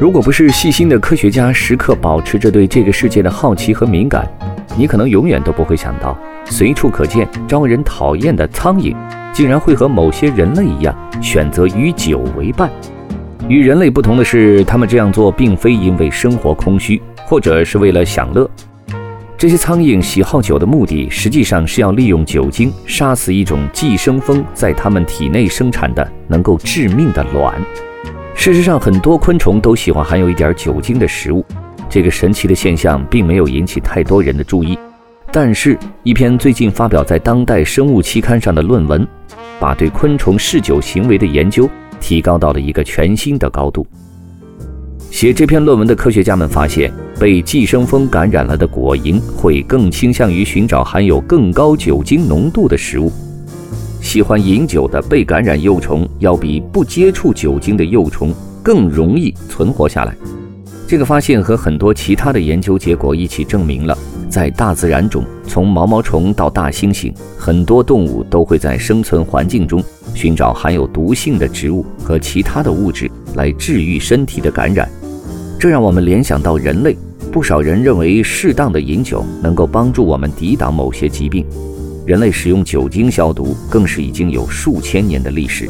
如果不是细心的科学家时刻保持着对这个世界的好奇和敏感，你可能永远都不会想到，随处可见、招人讨厌的苍蝇，竟然会和某些人类一样，选择与酒为伴。与人类不同的是，他们这样做并非因为生活空虚，或者是为了享乐。这些苍蝇喜好酒的目的，实际上是要利用酒精杀死一种寄生蜂在它们体内生产的能够致命的卵。事实上，很多昆虫都喜欢含有一点酒精的食物。这个神奇的现象并没有引起太多人的注意。但是，一篇最近发表在《当代生物》期刊上的论文，把对昆虫嗜酒行为的研究提高到了一个全新的高度。写这篇论文的科学家们发现，被寄生蜂感染了的果蝇会更倾向于寻找含有更高酒精浓度的食物。喜欢饮酒的被感染幼虫要比不接触酒精的幼虫更容易存活下来。这个发现和很多其他的研究结果一起证明了，在大自然中，从毛毛虫到大猩猩，很多动物都会在生存环境中寻找含有毒性的植物和其他的物质来治愈身体的感染。这让我们联想到人类，不少人认为适当的饮酒能够帮助我们抵挡某些疾病。人类使用酒精消毒，更是已经有数千年的历史。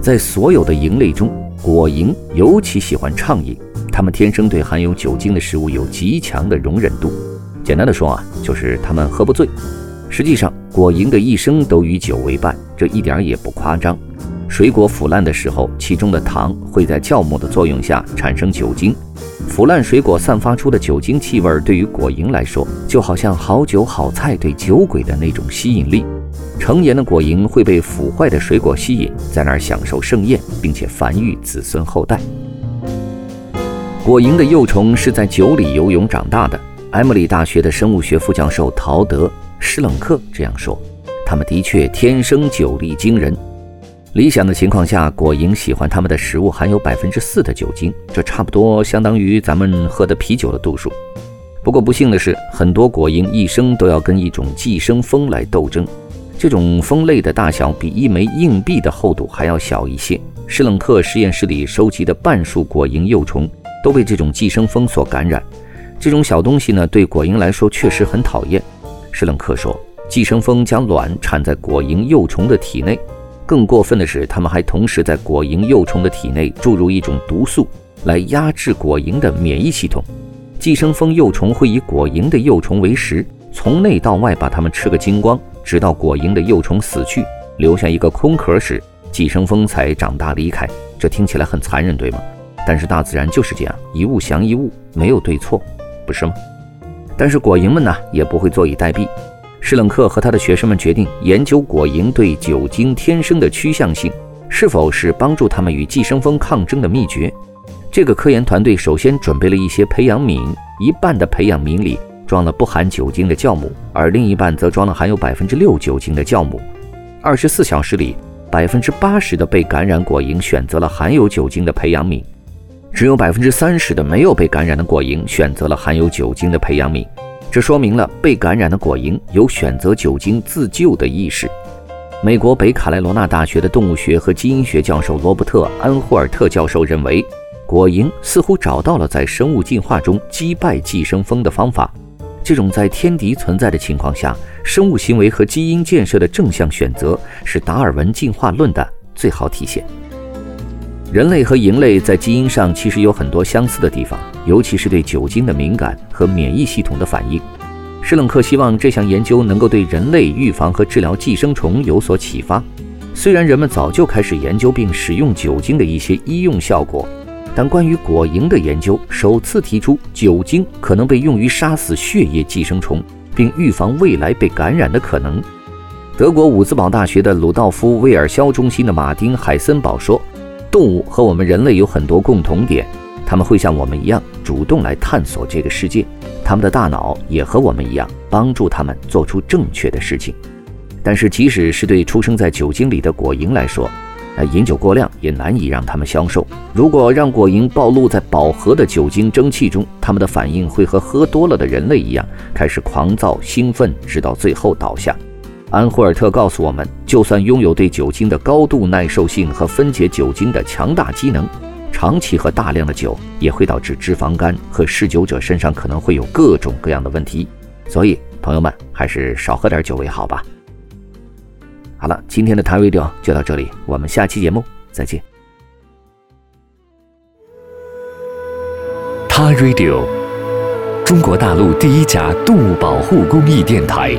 在所有的蝇类中，果蝇尤其喜欢畅饮，它们天生对含有酒精的食物有极强的容忍度。简单的说啊，就是它们喝不醉。实际上，果蝇的一生都与酒为伴，这一点也不夸张。水果腐烂的时候，其中的糖会在酵母的作用下产生酒精。腐烂水果散发出的酒精气味，对于果蝇来说，就好像好酒好菜对酒鬼的那种吸引力。成年的果蝇会被腐坏的水果吸引，在那儿享受盛宴，并且繁育子孙后代。果蝇的幼虫是在酒里游泳长大的。埃默里大学的生物学副教授陶德·施冷克这样说：“他们的确天生酒力惊人。”理想的情况下，果蝇喜欢它们的食物含有百分之四的酒精，这差不多相当于咱们喝的啤酒的度数。不过不幸的是，很多果蝇一生都要跟一种寄生蜂来斗争。这种蜂类的大小比一枚硬币的厚度还要小一些。施冷克实验室里收集的半数果蝇幼虫都被这种寄生蜂所感染。这种小东西呢，对果蝇来说确实很讨厌。施冷克说，寄生蜂将卵产在果蝇幼虫的体内。更过分的是，他们还同时在果蝇幼虫的体内注入一种毒素，来压制果蝇的免疫系统。寄生蜂幼虫会以果蝇的幼虫为食，从内到外把它们吃个精光，直到果蝇的幼虫死去，留下一个空壳时，寄生蜂才长大离开。这听起来很残忍，对吗？但是大自然就是这样，一物降一物，没有对错，不是吗？但是果蝇们呢，也不会坐以待毙。施冷克和他的学生们决定研究果蝇对酒精天生的趋向性，是否是帮助他们与寄生蜂抗争的秘诀。这个科研团队首先准备了一些培养皿，一半的培养皿里装了不含酒精的酵母，而另一半则装了含有百分之六酒精的酵母。二十四小时里，百分之八十的被感染果蝇选择了含有酒精的培养皿，只有百分之三十的没有被感染的果蝇选择了含有酒精的培养皿。这说明了被感染的果蝇有选择酒精自救的意识。美国北卡莱罗纳大学的动物学和基因学教授罗伯特·安霍尔特教授认为，果蝇似乎找到了在生物进化中击败寄生蜂的方法。这种在天敌存在的情况下，生物行为和基因建设的正向选择，是达尔文进化论的最好体现。人类和蝇类在基因上其实有很多相似的地方，尤其是对酒精的敏感和免疫系统的反应。施冷克希望这项研究能够对人类预防和治疗寄生虫有所启发。虽然人们早就开始研究并使用酒精的一些医用效果，但关于果蝇的研究首次提出酒精可能被用于杀死血液寄生虫，并预防未来被感染的可能。德国伍兹堡大学的鲁道夫·威尔肖中心的马丁·海森堡说：“动物和我们人类有很多共同点，他们会像我们一样主动来探索这个世界，他们的大脑也和我们一样，帮助他们做出正确的事情。但是，即使是对出生在酒精里的果蝇来说，那，饮酒过量也难以让他们消瘦。如果让果蝇暴露在饱和的酒精蒸汽中，他们的反应会和喝多了的人类一样，开始狂躁兴奋，直到最后倒下。”安霍尔特告诉我们，就算拥有对酒精的高度耐受性和分解酒精的强大机能，长期喝大量的酒也会导致脂肪肝和嗜酒者身上可能会有各种各样的问题。所以，朋友们还是少喝点酒为好吧。好了，今天的 t Radio 就到这里，我们下期节目再见。t Radio，中国大陆第一家动物保护公益电台。